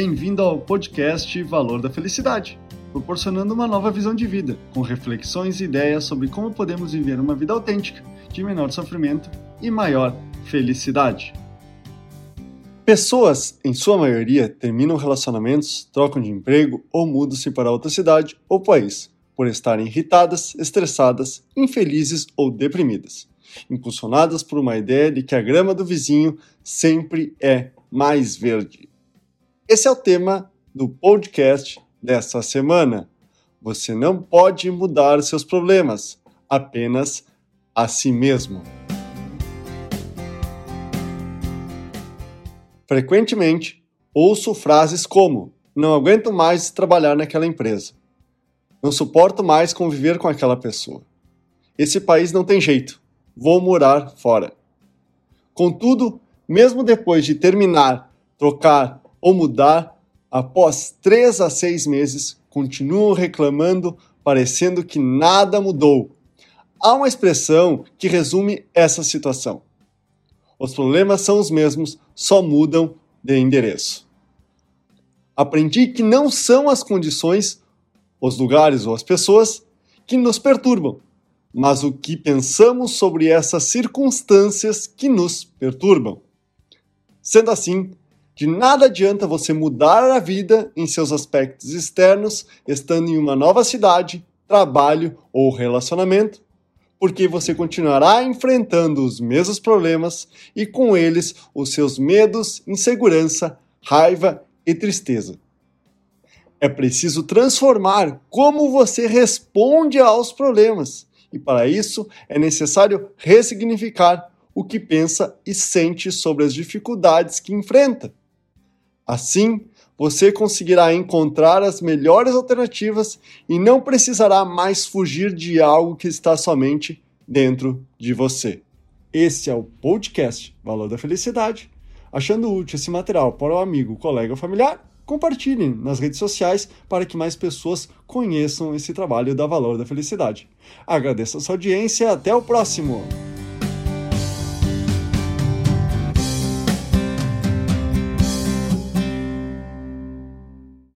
Bem-vindo ao podcast Valor da Felicidade, proporcionando uma nova visão de vida, com reflexões e ideias sobre como podemos viver uma vida autêntica, de menor sofrimento e maior felicidade. Pessoas, em sua maioria, terminam relacionamentos, trocam de emprego ou mudam-se para outra cidade ou país, por estarem irritadas, estressadas, infelizes ou deprimidas, impulsionadas por uma ideia de que a grama do vizinho sempre é mais verde. Esse é o tema do podcast dessa semana. Você não pode mudar seus problemas, apenas a si mesmo. Frequentemente, ouço frases como: Não aguento mais trabalhar naquela empresa. Não suporto mais conviver com aquela pessoa. Esse país não tem jeito. Vou morar fora. Contudo, mesmo depois de terminar, trocar ou mudar, após três a seis meses, continuam reclamando, parecendo que nada mudou. Há uma expressão que resume essa situação. Os problemas são os mesmos, só mudam de endereço. Aprendi que não são as condições, os lugares ou as pessoas que nos perturbam, mas o que pensamos sobre essas circunstâncias que nos perturbam. Sendo assim, de nada adianta você mudar a vida em seus aspectos externos, estando em uma nova cidade, trabalho ou relacionamento, porque você continuará enfrentando os mesmos problemas e com eles os seus medos, insegurança, raiva e tristeza. É preciso transformar como você responde aos problemas, e para isso é necessário ressignificar o que pensa e sente sobre as dificuldades que enfrenta. Assim, você conseguirá encontrar as melhores alternativas e não precisará mais fugir de algo que está somente dentro de você. Esse é o podcast Valor da Felicidade. Achando útil esse material para o amigo, colega ou familiar, compartilhem nas redes sociais para que mais pessoas conheçam esse trabalho da Valor da Felicidade. Agradeço a sua audiência e até o próximo!